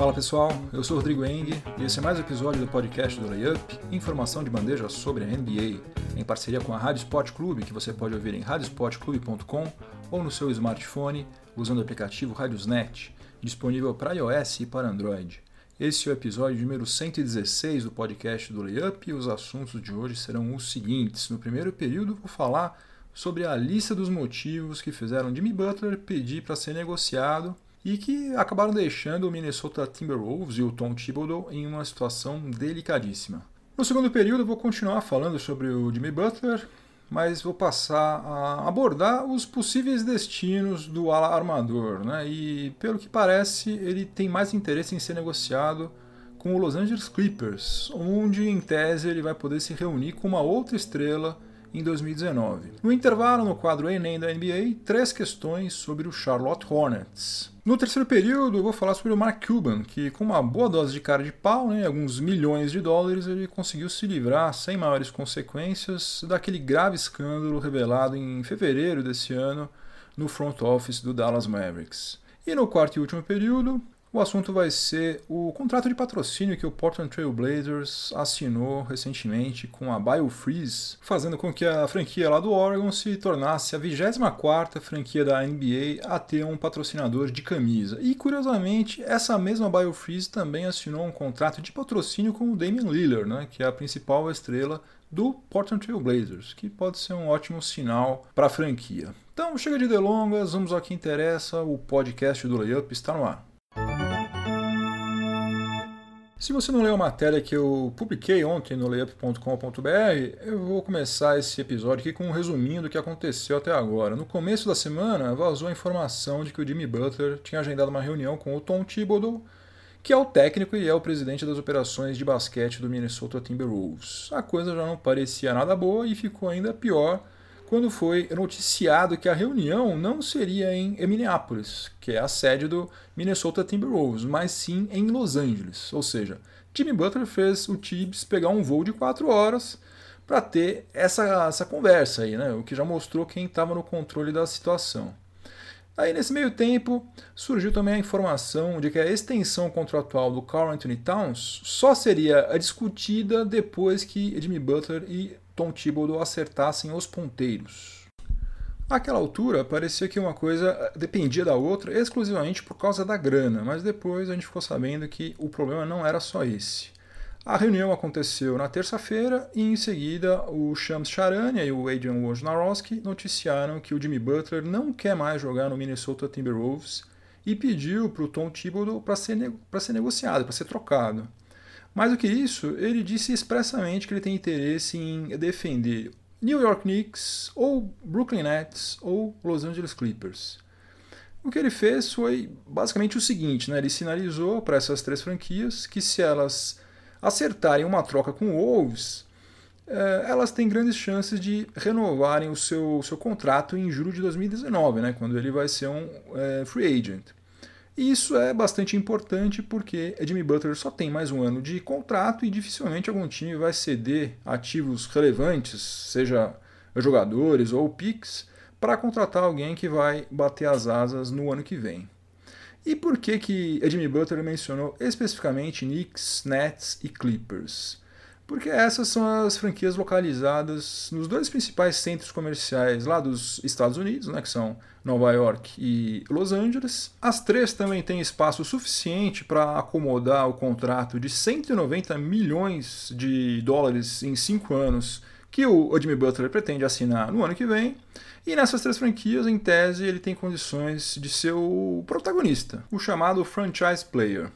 Fala pessoal, eu sou Rodrigo Eng e esse é mais um episódio do podcast do Layup, informação de bandeja sobre a NBA, em parceria com a Rádio Sport Clube, que você pode ouvir em radiosportclube.com ou no seu smartphone usando o aplicativo Radiosnet, disponível para iOS e para Android. Esse é o episódio número 116 do podcast do Layup e os assuntos de hoje serão os seguintes. No primeiro período, vou falar sobre a lista dos motivos que fizeram Jimmy Butler pedir para ser negociado e que acabaram deixando o Minnesota Timberwolves e o Tom Thibodeau em uma situação delicadíssima. No segundo período, vou continuar falando sobre o Jimmy Butler, mas vou passar a abordar os possíveis destinos do ala armador. Né? E, pelo que parece, ele tem mais interesse em ser negociado com o Los Angeles Clippers, onde, em tese, ele vai poder se reunir com uma outra estrela em 2019. No intervalo, no quadro Enem da NBA, três questões sobre o Charlotte Hornets. No terceiro período, eu vou falar sobre o Mark Cuban, que com uma boa dose de cara de pau, né, alguns milhões de dólares, ele conseguiu se livrar sem maiores consequências daquele grave escândalo revelado em fevereiro desse ano no front office do Dallas Mavericks. E no quarto e último período, o assunto vai ser o contrato de patrocínio que o Portland Trail Blazers assinou recentemente com a BioFreeze, fazendo com que a franquia lá do Oregon se tornasse a 24ª franquia da NBA a ter um patrocinador de camisa. E curiosamente, essa mesma BioFreeze também assinou um contrato de patrocínio com o Damian Lillard, né, que é a principal estrela do Portland Trail Blazers, que pode ser um ótimo sinal para a franquia. Então, chega de delongas, vamos ao que interessa, o podcast do Layup está no ar. Se você não leu a matéria que eu publiquei ontem no layup.com.br, eu vou começar esse episódio aqui com um resuminho do que aconteceu até agora. No começo da semana, vazou a informação de que o Jimmy Butler tinha agendado uma reunião com o Tom Thibodeau, que é o técnico e é o presidente das operações de basquete do Minnesota Timberwolves. A coisa já não parecia nada boa e ficou ainda pior quando foi noticiado que a reunião não seria em Minneapolis, que é a sede do Minnesota Timberwolves, mas sim em Los Angeles. Ou seja, Jimmy Butler fez o Tibbs pegar um voo de quatro horas para ter essa, essa conversa aí, né? o que já mostrou quem estava no controle da situação. Aí, nesse meio tempo, surgiu também a informação de que a extensão contratual do Carl Anthony Towns só seria discutida depois que Jimmy Butler e Tom Thibodeau acertassem os ponteiros. Naquela altura, parecia que uma coisa dependia da outra exclusivamente por causa da grana, mas depois a gente ficou sabendo que o problema não era só esse. A reunião aconteceu na terça-feira e em seguida o Shams Charania e o Adrian Wojnarowski noticiaram que o Jimmy Butler não quer mais jogar no Minnesota Timberwolves e pediu para o Tom Thibodeau para ser, ser negociado, para ser trocado. Mais do que isso, ele disse expressamente que ele tem interesse em defender New York Knicks, ou Brooklyn Nets, ou Los Angeles Clippers. O que ele fez foi basicamente o seguinte: né? ele sinalizou para essas três franquias que se elas acertarem uma troca com o Wolves, eh, elas têm grandes chances de renovarem o seu, seu contrato em julho de 2019, né? quando ele vai ser um eh, free agent. E isso é bastante importante porque Jimmy Butler só tem mais um ano de contrato e dificilmente algum time vai ceder ativos relevantes, seja jogadores ou picks, para contratar alguém que vai bater as asas no ano que vem. E por que que Jimmy Butler mencionou especificamente Knicks, Nets e Clippers? Porque essas são as franquias localizadas nos dois principais centros comerciais lá dos Estados Unidos, né, que são Nova York e Los Angeles. As três também têm espaço suficiente para acomodar o contrato de 190 milhões de dólares em cinco anos que o Jimmy Butler pretende assinar no ano que vem. E nessas três franquias, em tese, ele tem condições de ser o protagonista, o chamado franchise player.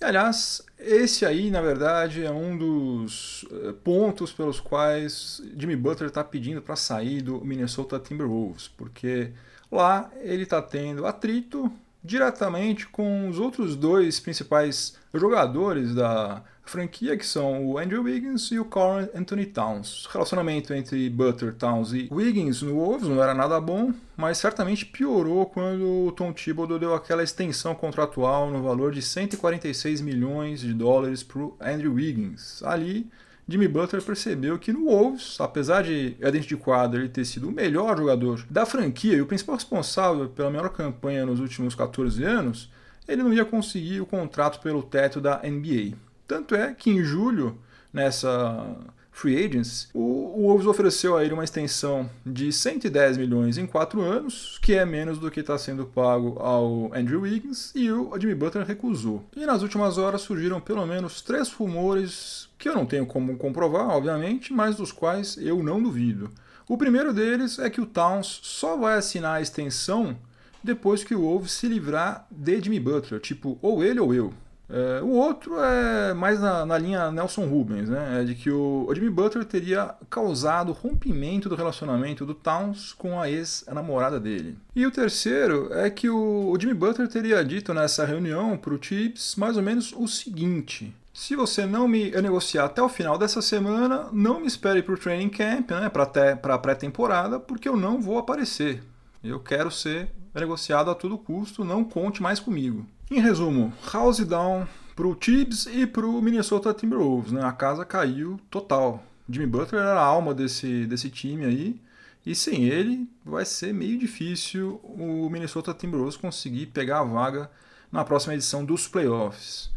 E, aliás, esse aí, na verdade, é um dos eh, pontos pelos quais Jimmy Butler está pedindo para sair do Minnesota Timberwolves, porque lá ele está tendo atrito diretamente com os outros dois principais jogadores da franquia, que são o Andrew Wiggins e o Carl Anthony Towns. O relacionamento entre Butler, Towns e Wiggins no Wolves não era nada bom, mas certamente piorou quando o Tom Thibodeau deu aquela extensão contratual no valor de 146 milhões de dólares para o Andrew Wiggins. Ali, Jimmy Butler percebeu que no Wolves, apesar de dentro de quadro ele ter sido o melhor jogador da franquia e o principal responsável pela melhor campanha nos últimos 14 anos, ele não ia conseguir o contrato pelo teto da NBA. Tanto é que em julho, nessa free agents, o, Wolves ofereceu a ele uma extensão de 110 milhões em 4 anos, que é menos do que está sendo pago ao Andrew Wiggins, e o Jimmy Butler recusou. E nas últimas horas surgiram pelo menos três rumores que eu não tenho como comprovar, obviamente, mas dos quais eu não duvido. O primeiro deles é que o Towns só vai assinar a extensão depois que o Wolves se livrar de Jimmy Butler, tipo, ou ele ou eu. É, o outro é mais na, na, linha Nelson Rubens, né? É de que o, o Jimmy Butler teria causado rompimento do relacionamento do Towns com a ex-namorada dele. E o terceiro é que o, o Jimmy Butler teria dito nessa reunião para o Chips mais ou menos o seguinte: se você não me negociar até o final dessa semana, não me espere para o training camp, né, para a pré-temporada, porque eu não vou aparecer. Eu quero ser negociado a todo custo, não conte mais comigo. Em resumo, house down para o Tibbs e para o Minnesota Timberwolves. Né? A casa caiu total. Jimmy Butler era a alma desse, desse time aí. E sem ele, vai ser meio difícil o Minnesota Timberwolves conseguir pegar a vaga na próxima edição dos playoffs.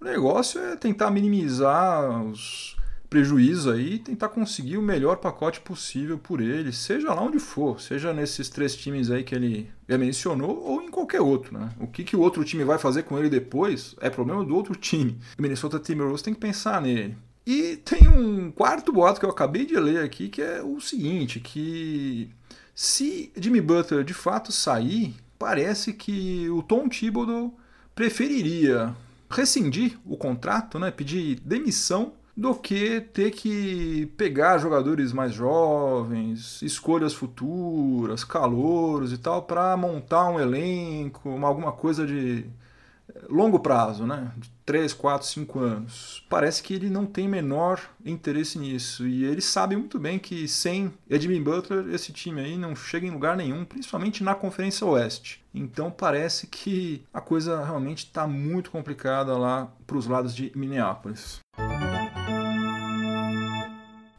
O negócio é tentar minimizar os, prejuízo aí e tentar conseguir o melhor pacote possível por ele, seja lá onde for, seja nesses três times aí que ele mencionou ou em qualquer outro. Né? O que, que o outro time vai fazer com ele depois é problema do outro time. O Minnesota Timberwolves tem que pensar nele. E tem um quarto boato que eu acabei de ler aqui que é o seguinte, que se Jimmy Butler de fato sair, parece que o Tom Thibodeau preferiria rescindir o contrato, né, pedir demissão do que ter que pegar jogadores mais jovens, escolhas futuras, calouros e tal, para montar um elenco, uma, alguma coisa de eh, longo prazo, né? De 3, 4, 5 anos. Parece que ele não tem menor interesse nisso. E ele sabe muito bem que sem Edwin Butler, esse time aí não chega em lugar nenhum, principalmente na Conferência Oeste. Então parece que a coisa realmente está muito complicada lá para os lados de Minneapolis.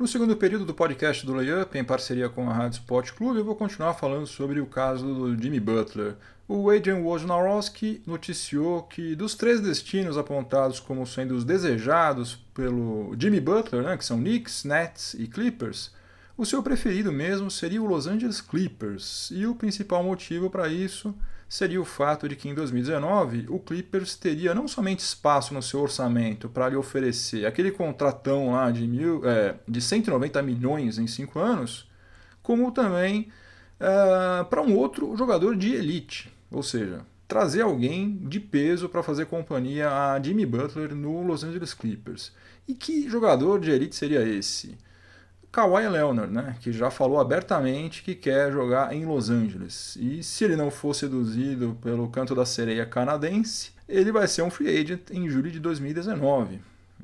No segundo período do podcast do Layup, em parceria com a Rádio Sport Clube, eu vou continuar falando sobre o caso do Jimmy Butler. O Adrian Wojnarowski noticiou que dos três destinos apontados como sendo os desejados pelo Jimmy Butler, né, que são Knicks, Nets e Clippers, o seu preferido mesmo seria o Los Angeles Clippers. E o principal motivo para isso seria o fato de que em 2019 o Clippers teria não somente espaço no seu orçamento para lhe oferecer aquele contratão lá de, mil, é, de 190 milhões em cinco anos, como também é, para um outro jogador de elite, ou seja, trazer alguém de peso para fazer companhia a Jimmy Butler no Los Angeles Clippers. E que jogador de elite seria esse? Kawhi Leonard, né, que já falou abertamente que quer jogar em Los Angeles. E se ele não for seduzido pelo canto da sereia canadense, ele vai ser um free agent em julho de 2019.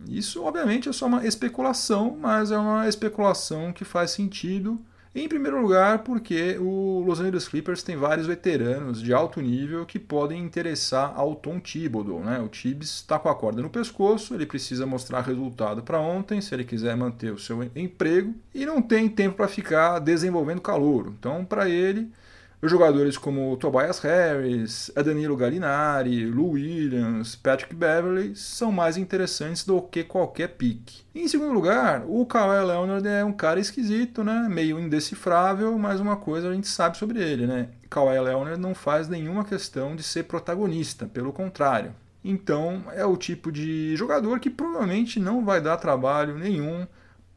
Isso, obviamente, é só uma especulação, mas é uma especulação que faz sentido em primeiro lugar, porque o Los Angeles Clippers tem vários veteranos de alto nível que podem interessar ao Tom Thibodeau. Né? O Tibbs está com a corda no pescoço, ele precisa mostrar resultado para ontem se ele quiser manter o seu emprego e não tem tempo para ficar desenvolvendo calor. Então, para ele, jogadores como Tobias Harris, Danilo Gallinari, Lou Williams, Patrick Beverly são mais interessantes do que qualquer pique. Em segundo lugar, o Kawhi Leonard é um cara esquisito, né? meio indecifrável, mas uma coisa a gente sabe sobre ele. Né? Kawhi Leonard não faz nenhuma questão de ser protagonista, pelo contrário. Então é o tipo de jogador que provavelmente não vai dar trabalho nenhum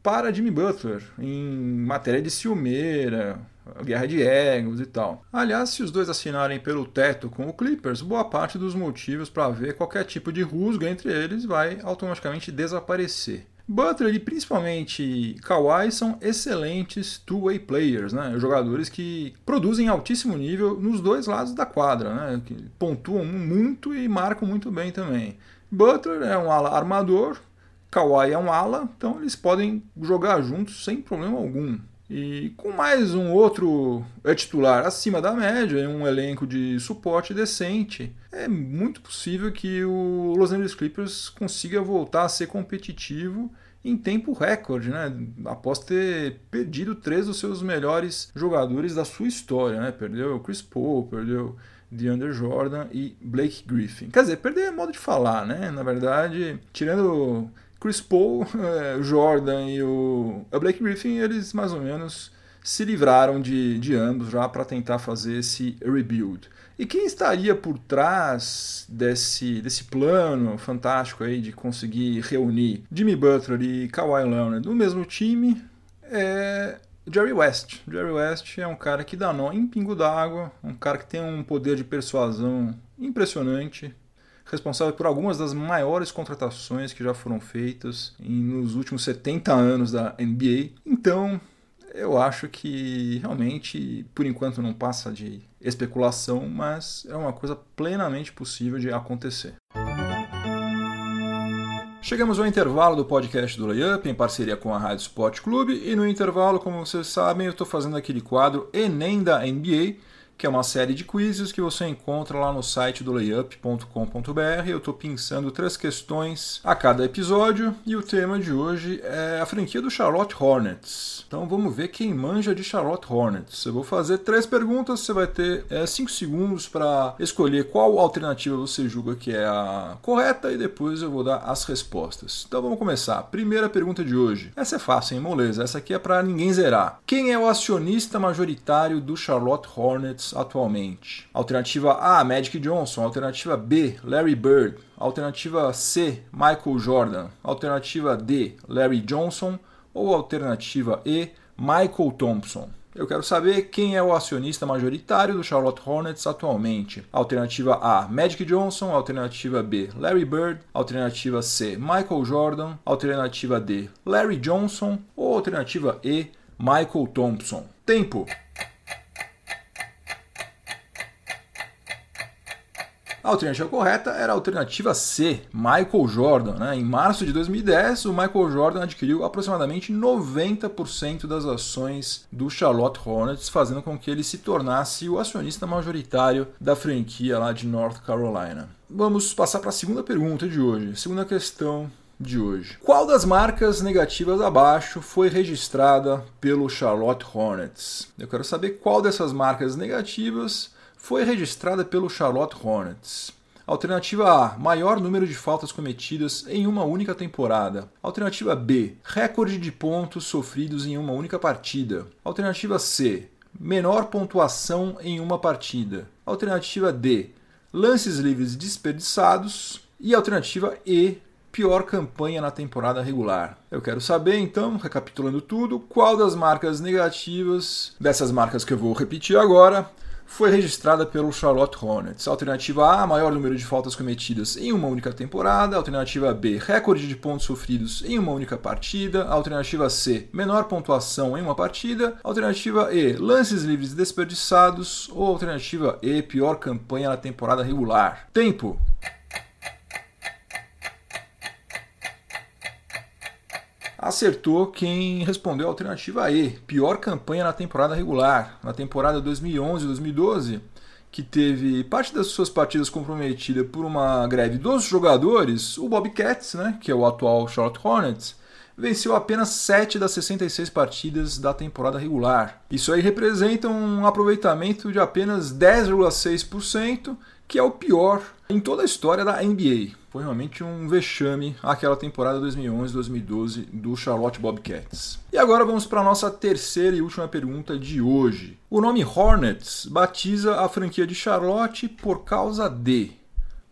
para Jimmy Butler em matéria de ciumeira, guerra de egos e tal. Aliás, se os dois assinarem pelo teto com o Clippers, boa parte dos motivos para ver qualquer tipo de rusga entre eles vai automaticamente desaparecer. Butler e principalmente Kawhi são excelentes two-way players, né? jogadores que produzem altíssimo nível nos dois lados da quadra, né? que pontuam muito e marcam muito bem também. Butler é um ala armador, Kawhi é um ala, então eles podem jogar juntos sem problema algum. E com mais um outro é titular acima da média, um elenco de suporte decente, é muito possível que o Los Angeles Clippers consiga voltar a ser competitivo em tempo recorde, né? Após ter perdido três dos seus melhores jogadores da sua história, né? Perdeu o Chris Paul, perdeu DeAndre Jordan e Blake Griffin. Quer dizer, perder é modo de falar, né? Na verdade, tirando Chris Paul, o Jordan e o Blake Griffin, eles mais ou menos se livraram de, de ambos já para tentar fazer esse rebuild. E quem estaria por trás desse, desse plano fantástico aí de conseguir reunir Jimmy Butler e Kawhi Leonard no mesmo time é Jerry West. Jerry West é um cara que dá nó em pingo d'água, um cara que tem um poder de persuasão impressionante, responsável por algumas das maiores contratações que já foram feitas nos últimos 70 anos da NBA. Então, eu acho que realmente, por enquanto, não passa de especulação, mas é uma coisa plenamente possível de acontecer. Chegamos ao intervalo do podcast do Layup em parceria com a Rádio Sport Clube e no intervalo, como vocês sabem, eu estou fazendo aquele quadro Enem da NBA que é uma série de quizzes que você encontra lá no site do layup.com.br. Eu estou pensando três questões a cada episódio e o tema de hoje é a franquia do Charlotte Hornets. Então vamos ver quem manja de Charlotte Hornets. Eu vou fazer três perguntas, você vai ter é, cinco segundos para escolher qual alternativa você julga que é a correta e depois eu vou dar as respostas. Então vamos começar. Primeira pergunta de hoje. Essa é fácil, hein, moleza? Essa aqui é para ninguém zerar. Quem é o acionista majoritário do Charlotte Hornets atualmente. Alternativa A, Magic Johnson. Alternativa B, Larry Bird. Alternativa C, Michael Jordan. Alternativa D, Larry Johnson. Ou alternativa E, Michael Thompson. Eu quero saber quem é o acionista majoritário do Charlotte Hornets atualmente. Alternativa A, Magic Johnson. Alternativa B, Larry Bird. Alternativa C, Michael Jordan. Alternativa D, Larry Johnson. Ou alternativa E, Michael Thompson. Tempo! A alternativa correta era a alternativa C, Michael Jordan. Né? Em março de 2010, o Michael Jordan adquiriu aproximadamente 90% das ações do Charlotte Hornets, fazendo com que ele se tornasse o acionista majoritário da franquia lá de North Carolina. Vamos passar para a segunda pergunta de hoje, segunda questão de hoje. Qual das marcas negativas abaixo foi registrada pelo Charlotte Hornets? Eu quero saber qual dessas marcas negativas foi registrada pelo Charlotte Hornets. Alternativa A: maior número de faltas cometidas em uma única temporada. Alternativa B: recorde de pontos sofridos em uma única partida. Alternativa C: menor pontuação em uma partida. Alternativa D: lances livres desperdiçados. E alternativa E: pior campanha na temporada regular. Eu quero saber, então, recapitulando tudo, qual das marcas negativas, dessas marcas que eu vou repetir agora, foi registrada pelo Charlotte Hornets. Alternativa A, maior número de faltas cometidas em uma única temporada. Alternativa B, recorde de pontos sofridos em uma única partida. Alternativa C, menor pontuação em uma partida. Alternativa E, lances livres desperdiçados. Ou alternativa E, pior campanha na temporada regular. Tempo. Acertou quem respondeu a alternativa E, pior campanha na temporada regular. Na temporada 2011-2012, que teve parte das suas partidas comprometida por uma greve dos jogadores, o Bobcats, né, que é o atual Charlotte Hornets, venceu apenas 7 das 66 partidas da temporada regular. Isso aí representa um aproveitamento de apenas 10,6%, que é o pior em toda a história da NBA. Foi realmente um vexame aquela temporada 2011-2012 do Charlotte Bobcats. E agora vamos para a nossa terceira e última pergunta de hoje. O nome Hornets batiza a franquia de Charlotte por causa de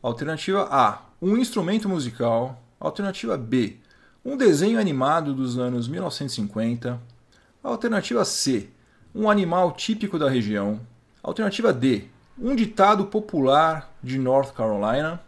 Alternativa A, um instrumento musical. Alternativa B, um desenho animado dos anos 1950. Alternativa C, um animal típico da região. Alternativa D, um ditado popular de North Carolina.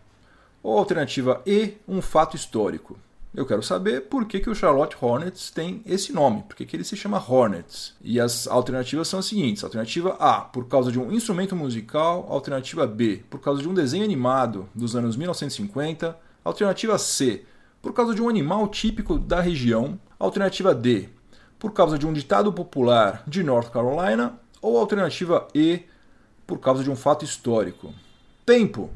Ou alternativa E, um fato histórico. Eu quero saber por que, que o Charlotte Hornets tem esse nome, por que, que ele se chama Hornets. E as alternativas são as seguintes: alternativa A, por causa de um instrumento musical, alternativa B, por causa de um desenho animado dos anos 1950, alternativa C, por causa de um animal típico da região, alternativa D, por causa de um ditado popular de North Carolina, ou alternativa E, por causa de um fato histórico. Tempo.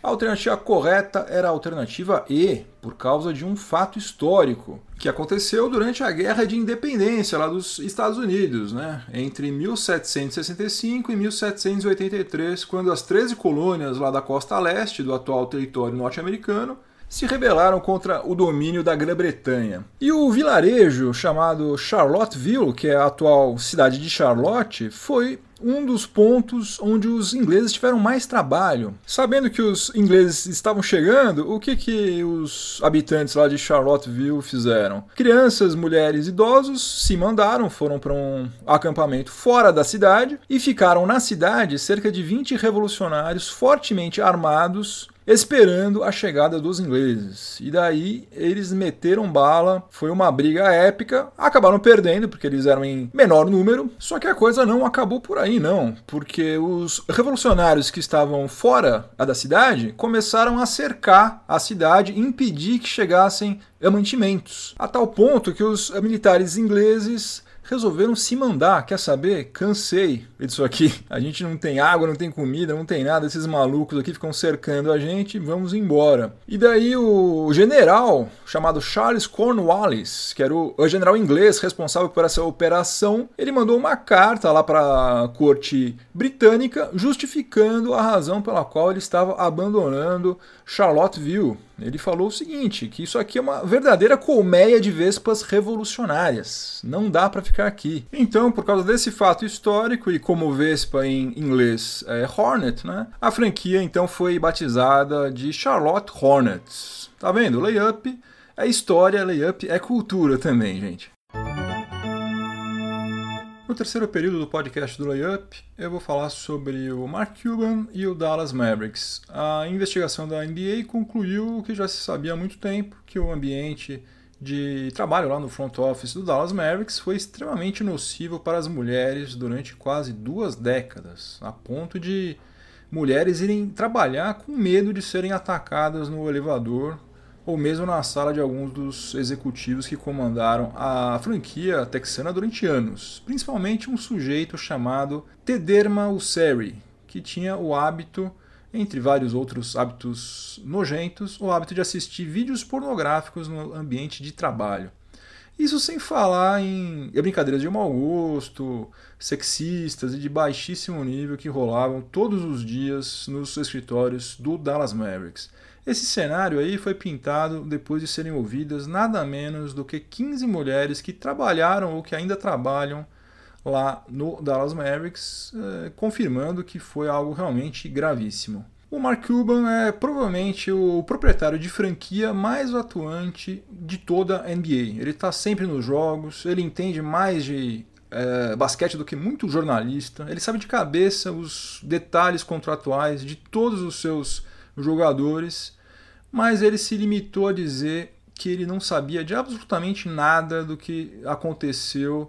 A alternativa correta era a alternativa E, por causa de um fato histórico, que aconteceu durante a Guerra de Independência lá dos Estados Unidos, né? entre 1765 e 1783, quando as 13 colônias lá da costa leste do atual território norte-americano se rebelaram contra o domínio da Grã-Bretanha. E o vilarejo chamado Charlottesville, que é a atual cidade de Charlotte, foi um dos pontos onde os ingleses tiveram mais trabalho. Sabendo que os ingleses estavam chegando, o que, que os habitantes lá de Charlottesville fizeram? Crianças, mulheres, idosos se mandaram, foram para um acampamento fora da cidade e ficaram na cidade cerca de 20 revolucionários fortemente armados esperando a chegada dos ingleses. E daí eles meteram bala, foi uma briga épica, acabaram perdendo porque eles eram em menor número, só que a coisa não acabou por aí não, porque os revolucionários que estavam fora da cidade começaram a cercar a cidade e impedir que chegassem mantimentos, a tal ponto que os militares ingleses resolveram se mandar. Quer saber? Cansei disso aqui. A gente não tem água, não tem comida, não tem nada. Esses malucos aqui ficam cercando a gente. Vamos embora. E daí o general chamado Charles Cornwallis, que era o, general inglês responsável por essa operação, ele mandou uma carta lá para a corte britânica justificando a razão pela qual ele estava abandonando Charlottesville. Ele falou o seguinte, que isso aqui é uma verdadeira colmeia de vespas revolucionárias. Não dá para ficar aqui. Então, por causa desse fato histórico e como vespa em inglês é Hornet, né? A franquia então foi batizada de Charlotte Hornets. Tá vendo? Layup é história, layup é cultura também, gente. No terceiro período do podcast do Layup, eu vou falar sobre o Mark Cuban e o Dallas Mavericks. A investigação da NBA concluiu o que já se sabia há muito tempo, que o ambiente de trabalho lá no front office do Dallas Mavericks foi extremamente nocivo para as mulheres durante quase duas décadas, a ponto de mulheres irem trabalhar com medo de serem atacadas no elevador ou mesmo na sala de alguns dos executivos que comandaram a franquia texana durante anos, principalmente um sujeito chamado Tederma Usseri, que tinha o hábito, entre vários outros hábitos nojentos, o hábito de assistir vídeos pornográficos no ambiente de trabalho. Isso sem falar em brincadeiras de mau gosto, sexistas e de baixíssimo nível que rolavam todos os dias nos escritórios do Dallas Mavericks. Esse cenário aí foi pintado depois de serem ouvidas nada menos do que 15 mulheres que trabalharam ou que ainda trabalham lá no Dallas Mavericks, eh, confirmando que foi algo realmente gravíssimo. O Mark Cuban é provavelmente o proprietário de franquia mais atuante de toda a NBA. Ele está sempre nos jogos, ele entende mais de é, basquete do que muito jornalista, ele sabe de cabeça os detalhes contratuais de todos os seus jogadores, mas ele se limitou a dizer que ele não sabia de absolutamente nada do que aconteceu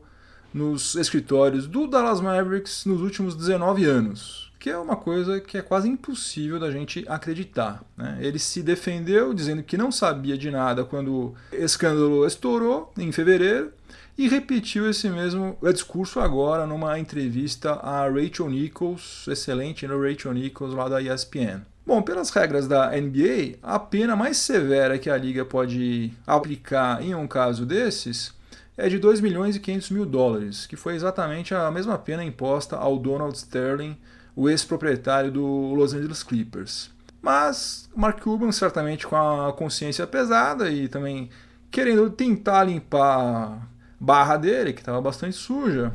nos escritórios do Dallas Mavericks nos últimos 19 anos, que é uma coisa que é quase impossível da gente acreditar. Né? Ele se defendeu dizendo que não sabia de nada quando o escândalo estourou em fevereiro e repetiu esse mesmo discurso agora numa entrevista a Rachel Nichols, excelente no Rachel Nichols lá da ESPN. Bom, pelas regras da NBA, a pena mais severa que a liga pode aplicar em um caso desses é de 2 milhões e 500 mil dólares, que foi exatamente a mesma pena imposta ao Donald Sterling, o ex-proprietário do Los Angeles Clippers. Mas Mark Cuban, certamente com a consciência pesada e também querendo tentar limpar a barra dele, que estava bastante suja,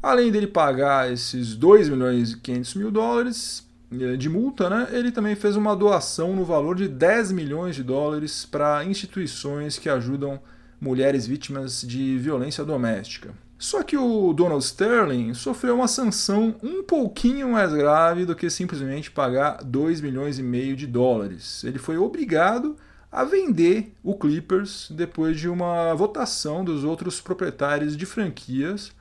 além dele pagar esses 2 milhões e 500 mil dólares, de multa, né, ele também fez uma doação no valor de 10 milhões de dólares para instituições que ajudam mulheres vítimas de violência doméstica. Só que o Donald Sterling sofreu uma sanção um pouquinho mais grave do que simplesmente pagar 2 milhões e meio de dólares. Ele foi obrigado a vender o Clippers depois de uma votação dos outros proprietários de franquias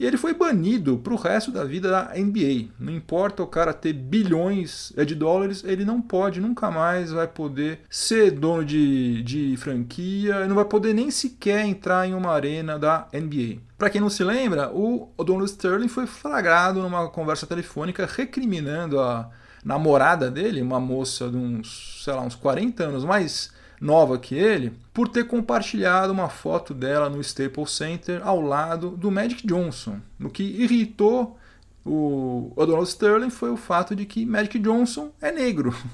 e ele foi banido para o resto da vida da NBA. Não importa o cara ter bilhões de dólares, ele não pode, nunca mais vai poder ser dono de, de franquia, não vai poder nem sequer entrar em uma arena da NBA. Para quem não se lembra, o Donald Sterling foi flagrado numa conversa telefônica recriminando a namorada dele, uma moça de uns, sei lá, uns 40 anos mais nova que ele, por ter compartilhado uma foto dela no Staples Center ao lado do Magic Johnson, o que irritou o Donald Sterling foi o fato de que Magic Johnson é negro.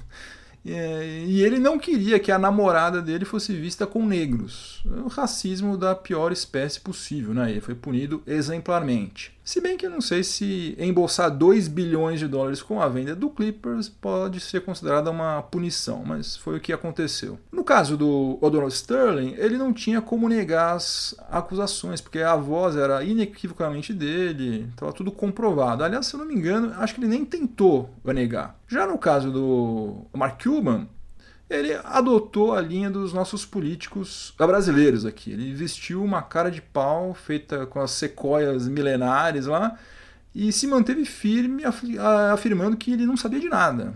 E ele não queria que a namorada dele fosse vista com negros. O racismo da pior espécie possível, né? Ele foi punido exemplarmente. Se bem que eu não sei se embolsar 2 bilhões de dólares com a venda do Clippers pode ser considerada uma punição, mas foi o que aconteceu. No caso do O'Donnell Sterling, ele não tinha como negar as acusações, porque a voz era inequivocamente dele, estava tudo comprovado. Aliás, se eu não me engano, acho que ele nem tentou negar. Já no caso do Mark Cuban, ele adotou a linha dos nossos políticos brasileiros aqui. Ele vestiu uma cara de pau feita com as sequoias milenares lá e se manteve firme afirmando que ele não sabia de nada.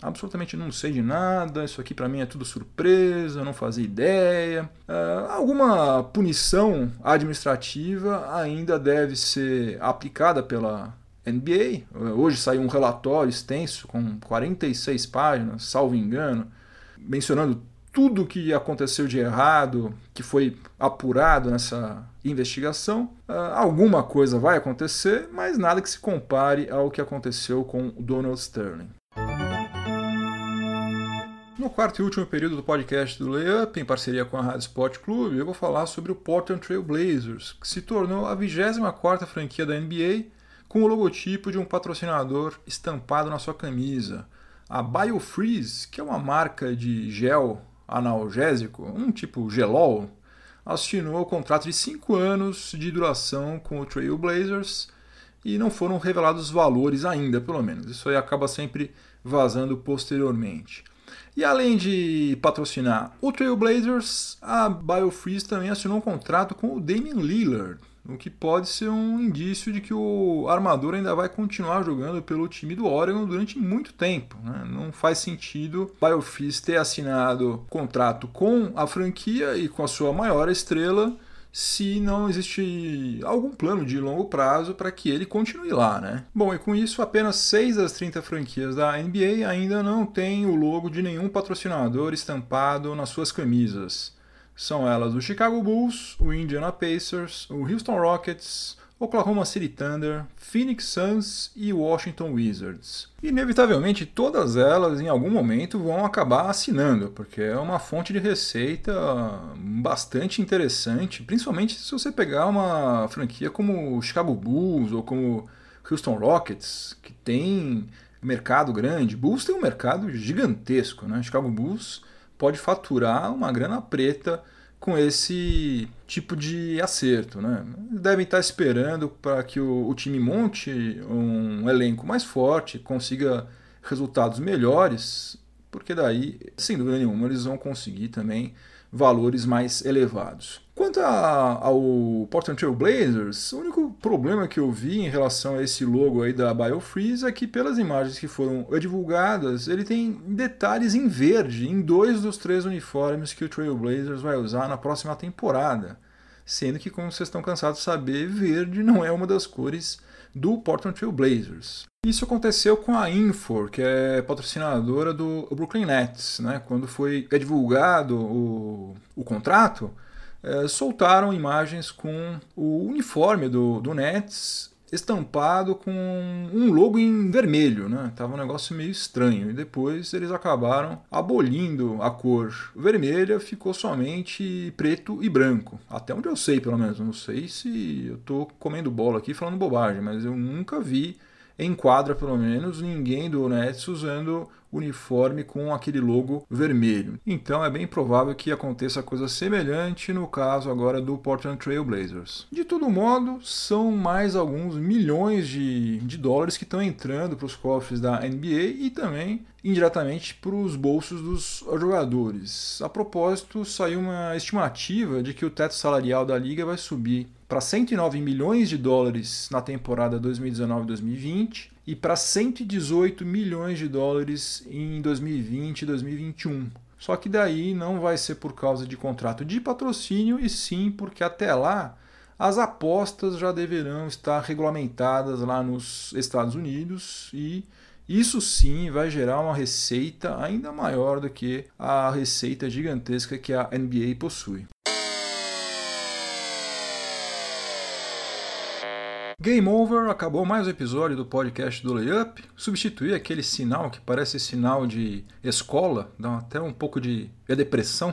Absolutamente não sei de nada, isso aqui para mim é tudo surpresa, não fazia ideia. Uh, alguma punição administrativa ainda deve ser aplicada pela NBA. Hoje saiu um relatório extenso com 46 páginas, salvo engano, mencionando tudo o que aconteceu de errado, que foi apurado nessa investigação. Uh, alguma coisa vai acontecer, mas nada que se compare ao que aconteceu com Donald Sterling. No quarto e último período do podcast do Layup, em parceria com a Rádio Sport Clube, eu vou falar sobre o Portland Trail Blazers, que se tornou a 24ª franquia da NBA com o logotipo de um patrocinador estampado na sua camisa a BioFreeze, que é uma marca de gel analgésico, um tipo gelol, assinou o contrato de 5 anos de duração com o Trailblazers e não foram revelados valores ainda, pelo menos. Isso aí acaba sempre vazando posteriormente. E além de patrocinar o Trailblazers, a BioFreeze também assinou um contrato com o Damian Lillard, o que pode ser um indício de que o armador ainda vai continuar jogando pelo time do Oregon durante muito tempo. Né? Não faz sentido o Biofreeze ter assinado contrato com a franquia e com a sua maior estrela se não existe algum plano de longo prazo para que ele continue lá, né? Bom, e com isso, apenas 6 das 30 franquias da NBA ainda não têm o logo de nenhum patrocinador estampado nas suas camisas. São elas o Chicago Bulls, o Indiana Pacers, o Houston Rockets, Oklahoma City Thunder, Phoenix Suns e Washington Wizards. Inevitavelmente, todas elas em algum momento vão acabar assinando, porque é uma fonte de receita bastante interessante, principalmente se você pegar uma franquia como o Chicago Bulls ou como Houston Rockets, que tem mercado grande. Bulls tem um mercado gigantesco, né? Chicago Bulls pode faturar uma grana preta com esse tipo de acerto. Né? Devem estar esperando para que o, o, time monte um elenco mais forte, consiga resultados melhores, porque daí, sem dúvida nenhuma, eles vão conseguir também valores mais elevados. Quanto a, ao Portland Trail Blazers, o único problema que eu vi em relação a esse logo aí da BioFreeze é que pelas imagens que foram divulgadas, ele tem detalhes em verde em dois dos três uniformes que o Trail Blazers vai usar na próxima temporada. Sendo que, como vocês estão cansados de saber, verde não é uma das cores do Portland Trail Blazers. Isso aconteceu com a Infor, que é patrocinadora do Brooklyn Nets. Né? Quando foi divulgado o, o contrato, é, soltaram imagens com o uniforme do, do Nets estampado com um logo em vermelho, né? Tava um negócio meio estranho. E depois eles acabaram abolindo a cor vermelha, ficou somente preto e branco. Até onde eu sei, pelo menos. Não sei se eu tô comendo bola aqui falando bobagem, mas eu nunca vi em quadra, pelo menos, ninguém do Nets usando uniforme com aquele logo vermelho. Então é bem provável que aconteça coisa semelhante no caso agora do Portland Trail Blazers. De todo modo, são mais alguns milhões de, de dólares que estão entrando para os cofres da NBA e também indiretamente para os bolsos dos jogadores. A propósito, saiu uma estimativa de que o teto salarial da liga vai subir para 109 milhões de dólares na temporada 2019-2020 e para 118 milhões de dólares em 2020 e 2021. Só que daí não vai ser por causa de contrato de patrocínio e sim porque até lá as apostas já deverão estar regulamentadas lá nos Estados Unidos e Isso sim vai gerar uma receita ainda maior do que a receita gigantesca que a NBA possui. Game over, acabou mais um episódio do podcast do Layup. Substituí aquele sinal que parece sinal de escola, dá até um pouco de depressão,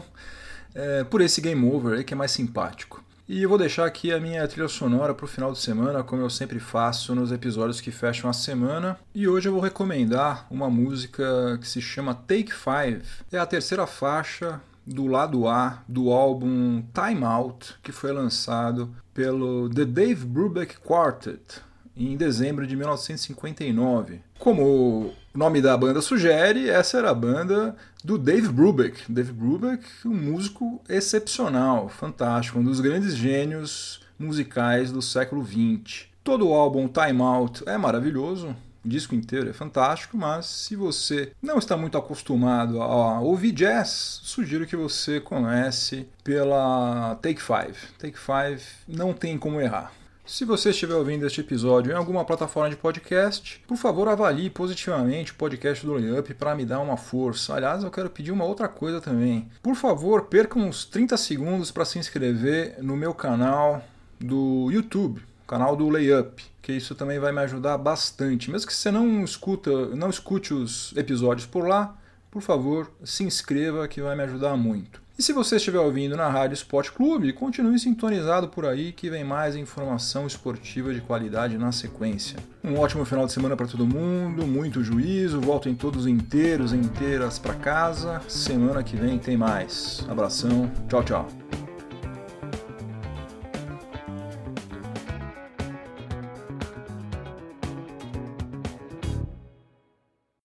é, por esse game over aí que é mais simpático. E eu vou deixar aqui a minha trilha sonora para o final de semana, como eu sempre faço nos episódios que fecham a semana. E hoje eu vou recomendar uma música que se chama Take Five. É a terceira faixa do lado A do álbum Time Out, que foi lançado pelo The Dave Brubeck Quartet em dezembro de 1959. Como o nome da banda sugere, essa era a banda do Dave Brubeck. Dave Brubeck, um músico excepcional, fantástico, um dos grandes gênios musicais do século XX. Todo o álbum Time Out é maravilhoso, disco inteiro é fantástico, mas se você não está muito acostumado a ouvir jazz, sugiro que você comece pela Take Five. Take Five não tem como errar. Se você estiver ouvindo este episódio em alguma plataforma de podcast, por favor avalie positivamente o podcast do Layup para me dar uma força. Aliás, eu quero pedir uma outra coisa também. Por favor, perca uns 30 segundos para se inscrever no meu canal do YouTube canal do Layup, que isso também vai me ajudar bastante. Mesmo que você não escuta, não escute os episódios por lá, por favor, se inscreva que vai me ajudar muito. E se você estiver ouvindo na Rádio Sport Clube, continue sintonizado por aí que vem mais informação esportiva de qualidade na sequência. Um ótimo final de semana para todo mundo, muito juízo, voltem todos inteiros, inteiras para casa. Semana que vem tem mais. Abração, tchau, tchau.